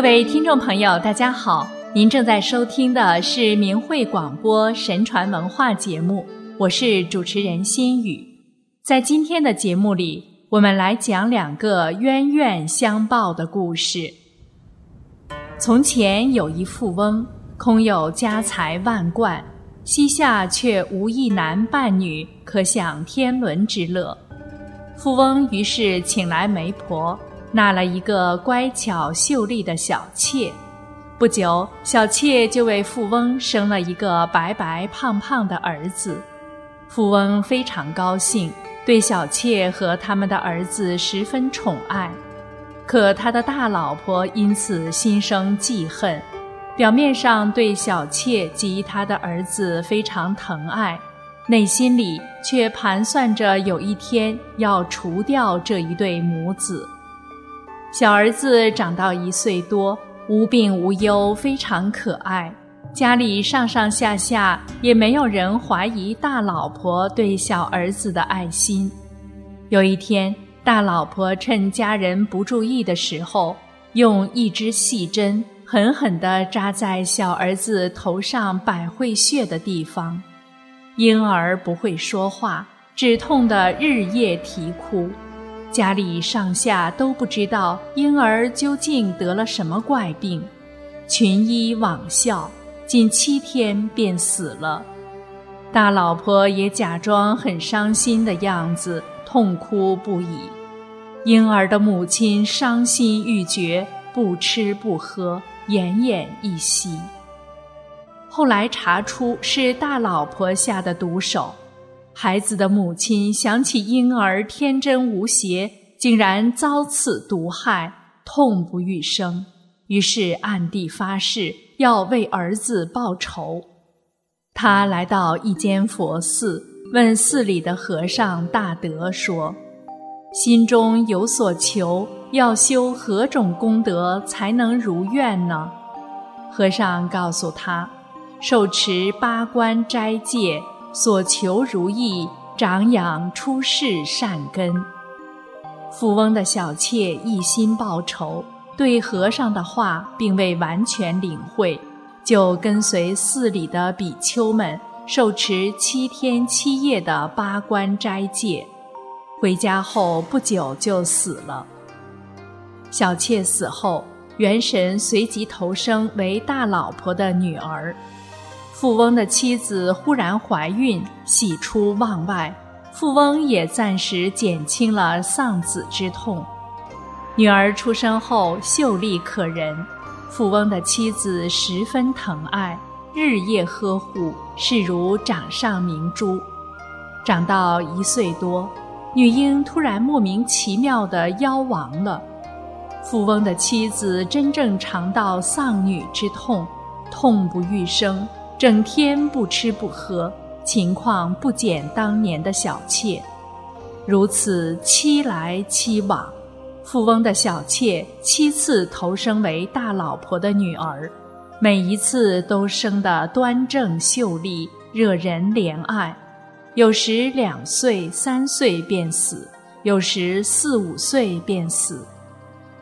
各位听众朋友，大家好！您正在收听的是明慧广播神传文化节目，我是主持人心雨。在今天的节目里，我们来讲两个冤冤相报的故事。从前有一富翁，空有家财万贯，膝下却无一男半女可享天伦之乐。富翁于是请来媒婆。纳了一个乖巧秀丽的小妾，不久，小妾就为富翁生了一个白白胖胖的儿子。富翁非常高兴，对小妾和他们的儿子十分宠爱。可他的大老婆因此心生记恨，表面上对小妾及他的儿子非常疼爱，内心里却盘算着有一天要除掉这一对母子。小儿子长到一岁多，无病无忧，非常可爱。家里上上下下也没有人怀疑大老婆对小儿子的爱心。有一天，大老婆趁家人不注意的时候，用一支细针狠狠地扎在小儿子头上百会穴的地方。婴儿不会说话，只痛得日夜啼哭。家里上下都不知道婴儿究竟得了什么怪病，群医罔效，仅七天便死了。大老婆也假装很伤心的样子，痛哭不已。婴儿的母亲伤心欲绝，不吃不喝，奄奄一息。后来查出是大老婆下的毒手。孩子的母亲想起婴儿天真无邪，竟然遭此毒害，痛不欲生，于是暗地发誓要为儿子报仇。他来到一间佛寺，问寺里的和尚大德说：“心中有所求，要修何种功德才能如愿呢？”和尚告诉他：“受持八关斋戒。”所求如意，长养出世善根。富翁的小妾一心报仇，对和尚的话并未完全领会，就跟随寺里的比丘们受持七天七夜的八关斋戒。回家后不久就死了。小妾死后，元神随即投生为大老婆的女儿。富翁的妻子忽然怀孕，喜出望外，富翁也暂时减轻了丧子之痛。女儿出生后秀丽可人，富翁的妻子十分疼爱，日夜呵护，视如掌上明珠。长到一岁多，女婴突然莫名其妙地夭亡了，富翁的妻子真正尝到丧女之痛，痛不欲生。整天不吃不喝，情况不减当年的小妾。如此七来七往，富翁的小妾七次投生为大老婆的女儿，每一次都生得端正秀丽，惹人怜爱。有时两岁三岁便死，有时四五岁便死。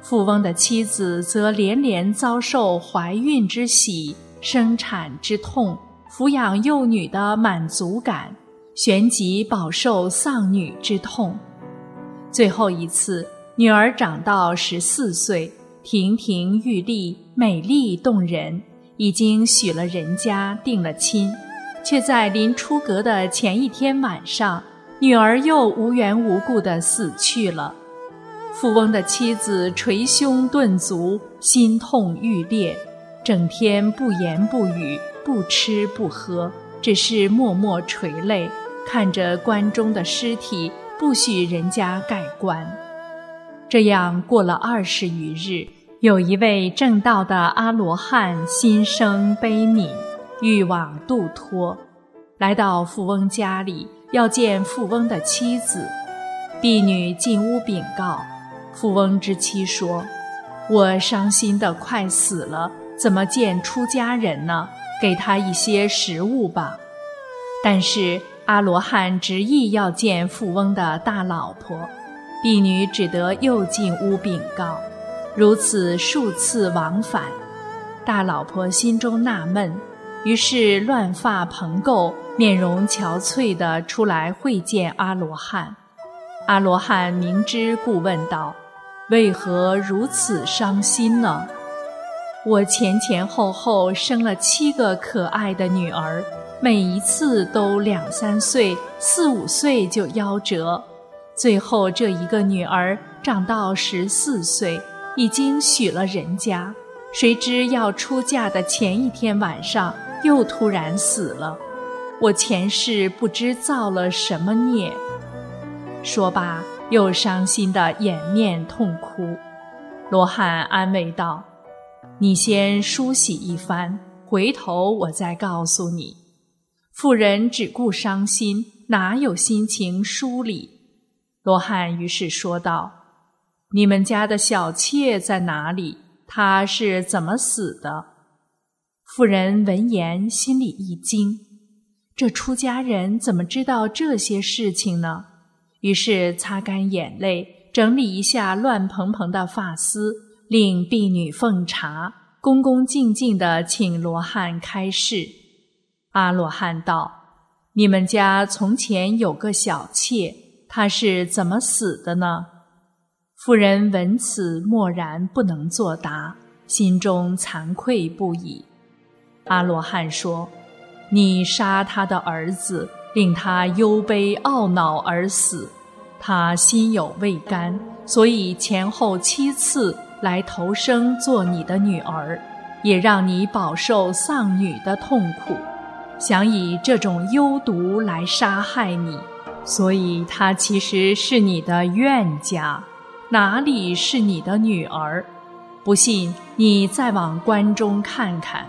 富翁的妻子则连连遭受怀孕之喜。生产之痛，抚养幼女的满足感，旋即饱受丧女之痛。最后一次，女儿长到十四岁，亭亭玉立，美丽动人，已经许了人家，定了亲，却在临出阁的前一天晚上，女儿又无缘无故的死去了。富翁的妻子捶胸顿足，心痛欲裂。整天不言不语，不吃不喝，只是默默垂泪，看着棺中的尸体，不许人家盖棺。这样过了二十余日，有一位正道的阿罗汉心生悲悯，欲往度脱，来到富翁家里，要见富翁的妻子。婢女进屋禀告，富翁之妻说：“我伤心的快死了。”怎么见出家人呢？给他一些食物吧。但是阿罗汉执意要见富翁的大老婆，婢女只得又进屋禀告。如此数次往返，大老婆心中纳闷，于是乱发蓬垢、面容憔悴地出来会见阿罗汉。阿罗汉明知故问道：“为何如此伤心呢？”我前前后后生了七个可爱的女儿，每一次都两三岁、四五岁就夭折，最后这一个女儿长到十四岁，已经许了人家，谁知要出嫁的前一天晚上又突然死了。我前世不知造了什么孽。说罢，又伤心的掩面痛哭。罗汉安慰道。你先梳洗一番，回头我再告诉你。妇人只顾伤心，哪有心情梳理？罗汉于是说道：“你们家的小妾在哪里？她是怎么死的？”妇人闻言心里一惊，这出家人怎么知道这些事情呢？于是擦干眼泪，整理一下乱蓬蓬的发丝。令婢女奉茶，恭恭敬敬地请罗汉开示。阿罗汉道：“你们家从前有个小妾，她是怎么死的呢？”妇人闻此，默然不能作答，心中惭愧不已。阿罗汉说：“你杀他的儿子，令他忧悲懊恼而死，他心有未甘，所以前后七次。”来投生做你的女儿，也让你饱受丧女的痛苦，想以这种幽毒来杀害你，所以她其实是你的怨家，哪里是你的女儿？不信你再往关中看看。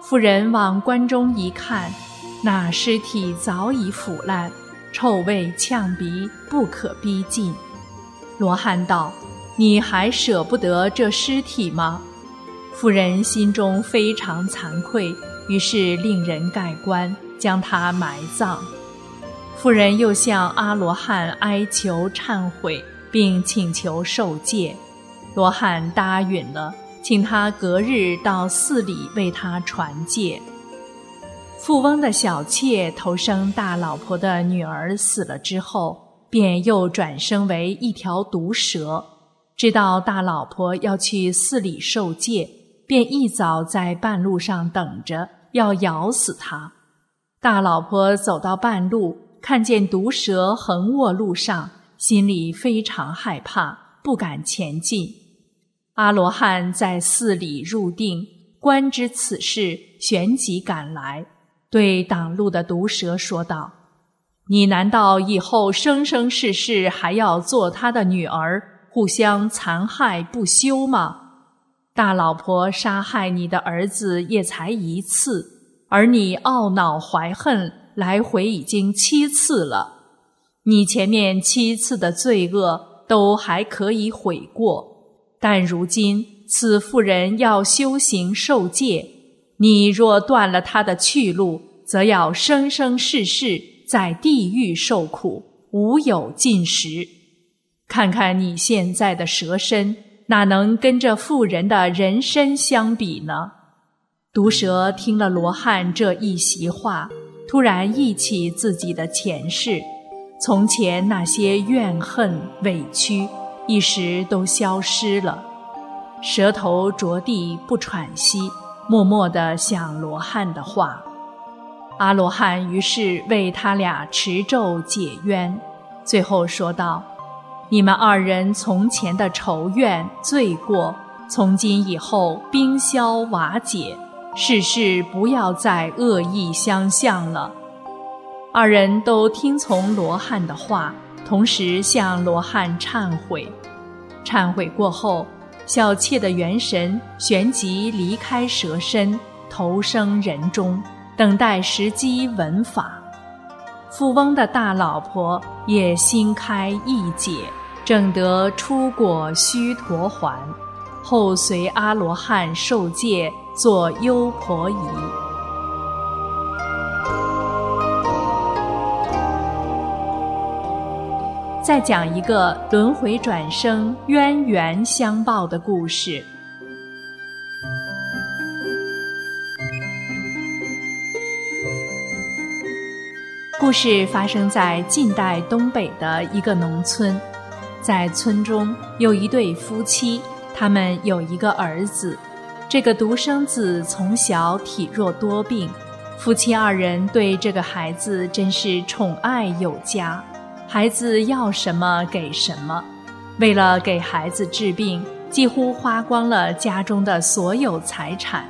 妇人往关中一看，那尸体早已腐烂，臭味呛鼻，不可逼近。罗汉道。你还舍不得这尸体吗？妇人心中非常惭愧，于是令人盖棺，将他埋葬。妇人又向阿罗汉哀求忏悔，并请求受戒。罗汉答允了，请他隔日到寺里为他传戒。富翁的小妾投生大老婆的女儿死了之后，便又转生为一条毒蛇。知道大老婆要去寺里受戒，便一早在半路上等着，要咬死她。大老婆走到半路，看见毒蛇横卧路上，心里非常害怕，不敢前进。阿罗汉在寺里入定，观知此事，旋即赶来，对挡路的毒蛇说道：“你难道以后生生世世还要做他的女儿？”互相残害不休吗？大老婆杀害你的儿子也才一次，而你懊恼怀恨来回已经七次了。你前面七次的罪恶都还可以悔过，但如今此妇人要修行受戒，你若断了她的去路，则要生生世世在地狱受苦，无有尽时。看看你现在的蛇身，哪能跟这妇人的人身相比呢？毒蛇听了罗汉这一席话，突然忆起自己的前世，从前那些怨恨委屈，一时都消失了。蛇头着地不喘息，默默地想罗汉的话。阿罗汉于是为他俩持咒解冤，最后说道。你们二人从前的仇怨罪过，从今以后冰消瓦解，世事不要再恶意相向了。二人都听从罗汉的话，同时向罗汉忏悔。忏悔过后，小妾的元神旋即离开蛇身，投生人中，等待时机闻法。富翁的大老婆也心开意解，正得出果须陀洹，后随阿罗汉受戒，作优婆夷。再讲一个轮回转生、冤缘相报的故事。故事发生在近代东北的一个农村，在村中有一对夫妻，他们有一个儿子。这个独生子从小体弱多病，夫妻二人对这个孩子真是宠爱有加。孩子要什么给什么，为了给孩子治病，几乎花光了家中的所有财产。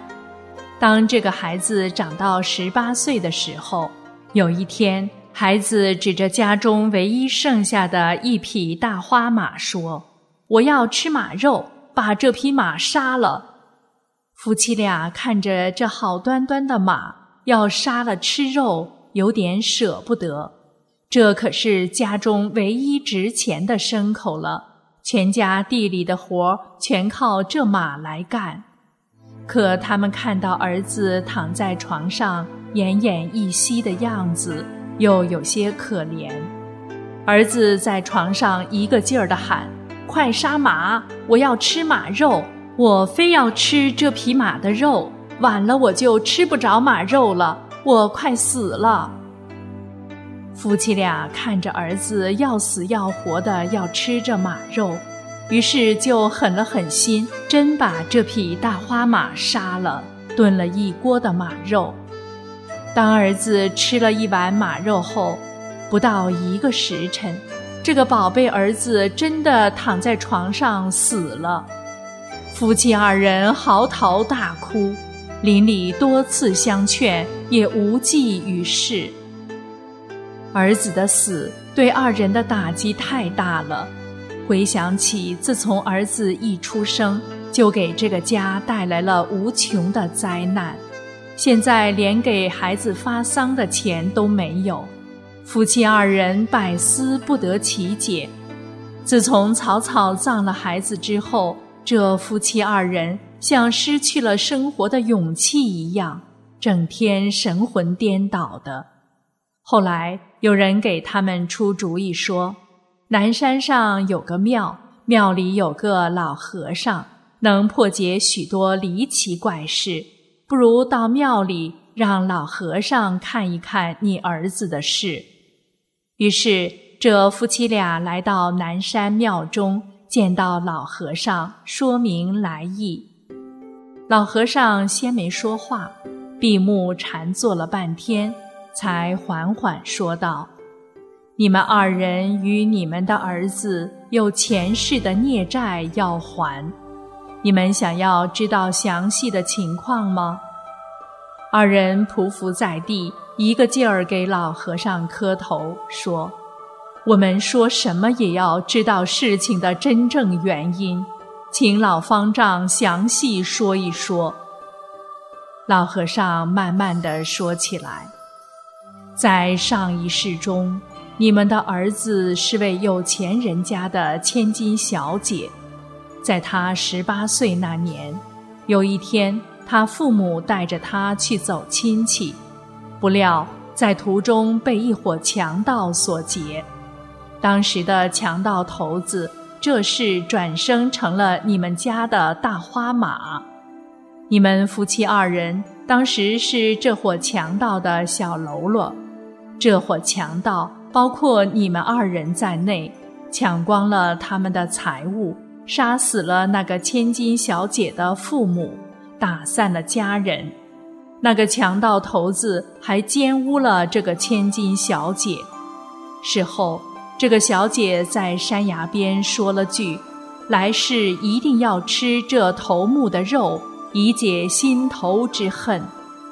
当这个孩子长到十八岁的时候，有一天，孩子指着家中唯一剩下的一匹大花马说：“我要吃马肉，把这匹马杀了。”夫妻俩看着这好端端的马，要杀了吃肉，有点舍不得。这可是家中唯一值钱的牲口了，全家地里的活全靠这马来干。可他们看到儿子躺在床上奄奄一息的样子，又有些可怜。儿子在床上一个劲儿地喊：“快杀马！我要吃马肉，我非要吃这匹马的肉，晚了我就吃不着马肉了，我快死了。”夫妻俩看着儿子要死要活的要吃这马肉，于是就狠了狠心，真把这匹大花马杀了，炖了一锅的马肉。当儿子吃了一碗马肉后，不到一个时辰，这个宝贝儿子真的躺在床上死了。夫妻二人嚎啕大哭，邻里多次相劝，也无济于事。儿子的死对二人的打击太大了。回想起自从儿子一出生，就给这个家带来了无穷的灾难，现在连给孩子发丧的钱都没有，夫妻二人百思不得其解。自从草草葬了孩子之后，这夫妻二人像失去了生活的勇气一样，整天神魂颠倒的。后来有人给他们出主意说，南山上有个庙，庙里有个老和尚，能破解许多离奇怪事。不如到庙里让老和尚看一看你儿子的事。于是这夫妻俩来到南山庙中，见到老和尚，说明来意。老和尚先没说话，闭目禅坐了半天。才缓缓说道：“你们二人与你们的儿子有前世的孽债要还，你们想要知道详细的情况吗？”二人匍匐在地，一个劲儿给老和尚磕头，说：“我们说什么也要知道事情的真正原因，请老方丈详细说一说。”老和尚慢慢的说起来。在上一世中，你们的儿子是位有钱人家的千金小姐。在他十八岁那年，有一天，他父母带着他去走亲戚，不料在途中被一伙强盗所劫。当时的强盗头子，这是转生成了你们家的大花马。你们夫妻二人当时是这伙强盗的小喽啰。这伙强盗包括你们二人在内，抢光了他们的财物，杀死了那个千金小姐的父母，打散了家人。那个强盗头子还奸污了这个千金小姐。事后，这个小姐在山崖边说了句：“来世一定要吃这头目的肉，以解心头之恨。”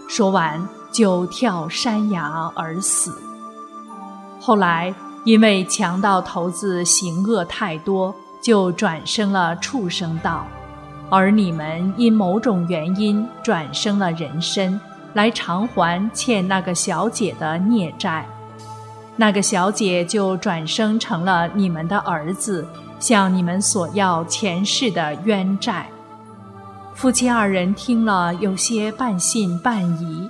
说完。就跳山崖而死。后来因为强盗头子行恶太多，就转生了畜生道，而你们因某种原因转生了人身，来偿还欠那个小姐的孽债。那个小姐就转生成了你们的儿子，向你们索要前世的冤债。夫妻二人听了，有些半信半疑。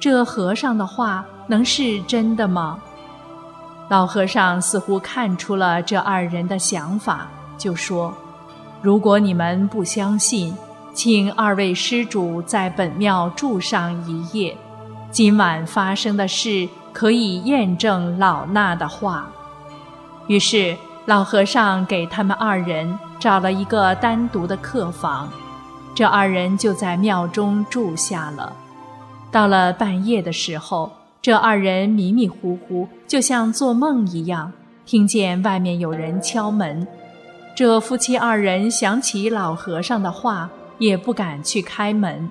这和尚的话能是真的吗？老和尚似乎看出了这二人的想法，就说：“如果你们不相信，请二位施主在本庙住上一夜。今晚发生的事可以验证老衲的话。”于是，老和尚给他们二人找了一个单独的客房，这二人就在庙中住下了。到了半夜的时候，这二人迷迷糊糊，就像做梦一样，听见外面有人敲门。这夫妻二人想起老和尚的话，也不敢去开门。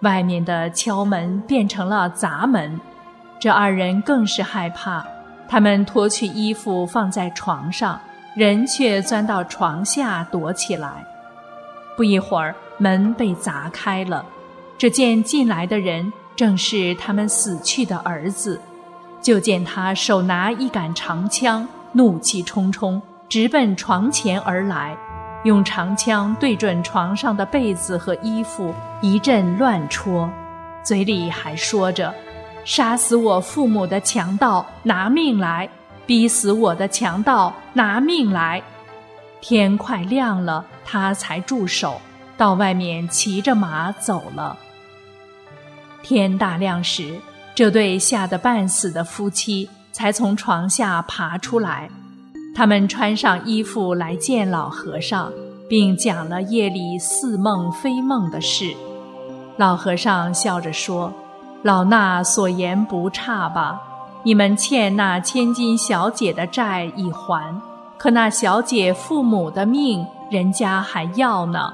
外面的敲门变成了砸门，这二人更是害怕。他们脱去衣服放在床上，人却钻到床下躲起来。不一会儿，门被砸开了，只见进来的人。正是他们死去的儿子，就见他手拿一杆长枪，怒气冲冲，直奔床前而来，用长枪对准床上的被子和衣服一阵乱戳，嘴里还说着：“杀死我父母的强盗，拿命来！逼死我的强盗，拿命来！”天快亮了，他才住手，到外面骑着马走了。天大亮时，这对吓得半死的夫妻才从床下爬出来。他们穿上衣服来见老和尚，并讲了夜里似梦非梦的事。老和尚笑着说：“老衲所言不差吧？你们欠那千金小姐的债已还，可那小姐父母的命，人家还要呢。”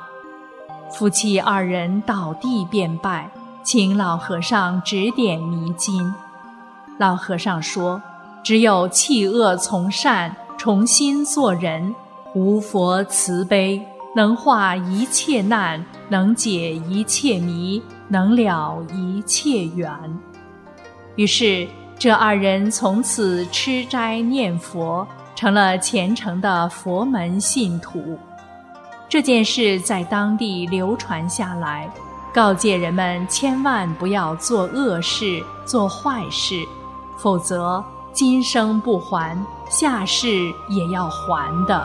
夫妻二人倒地便拜。请老和尚指点迷津。老和尚说：“只有弃恶从善，重新做人。无佛慈悲，能化一切难，能解一切迷，能了一切缘。”于是，这二人从此吃斋念佛，成了虔诚的佛门信徒。这件事在当地流传下来。告诫人们千万不要做恶事、做坏事，否则今生不还，下世也要还的。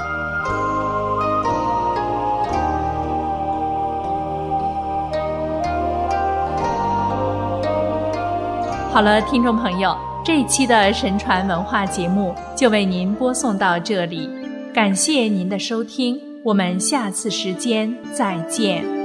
好了，听众朋友，这一期的神传文化节目就为您播送到这里，感谢您的收听，我们下次时间再见。